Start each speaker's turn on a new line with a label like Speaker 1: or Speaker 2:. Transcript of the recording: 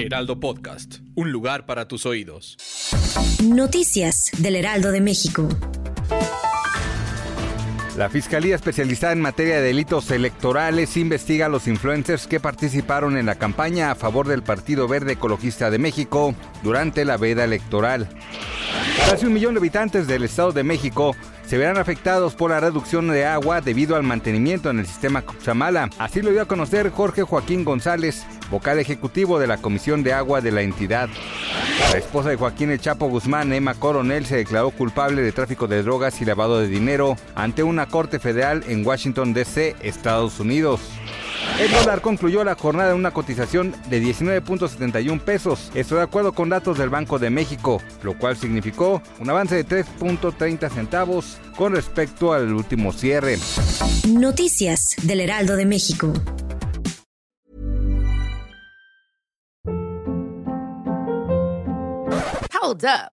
Speaker 1: Heraldo Podcast, un lugar para tus oídos.
Speaker 2: Noticias del Heraldo de México.
Speaker 3: La Fiscalía Especializada en Materia de Delitos Electorales investiga a los influencers que participaron en la campaña a favor del Partido Verde Ecologista de México durante la veda electoral. Casi un millón de habitantes del Estado de México se verán afectados por la reducción de agua debido al mantenimiento en el sistema Cuchamala. Así lo dio a conocer Jorge Joaquín González, vocal ejecutivo de la Comisión de Agua de la entidad. La esposa de Joaquín El Chapo Guzmán, Emma Coronel, se declaró culpable de tráfico de drogas y lavado de dinero ante una corte federal en Washington, D.C., Estados Unidos. El dólar concluyó la jornada en una cotización de 19.71 pesos, esto de acuerdo con datos del Banco de México, lo cual significó un avance de 3.30 centavos con respecto al último cierre.
Speaker 2: Noticias del Heraldo de México.
Speaker 4: Hold up.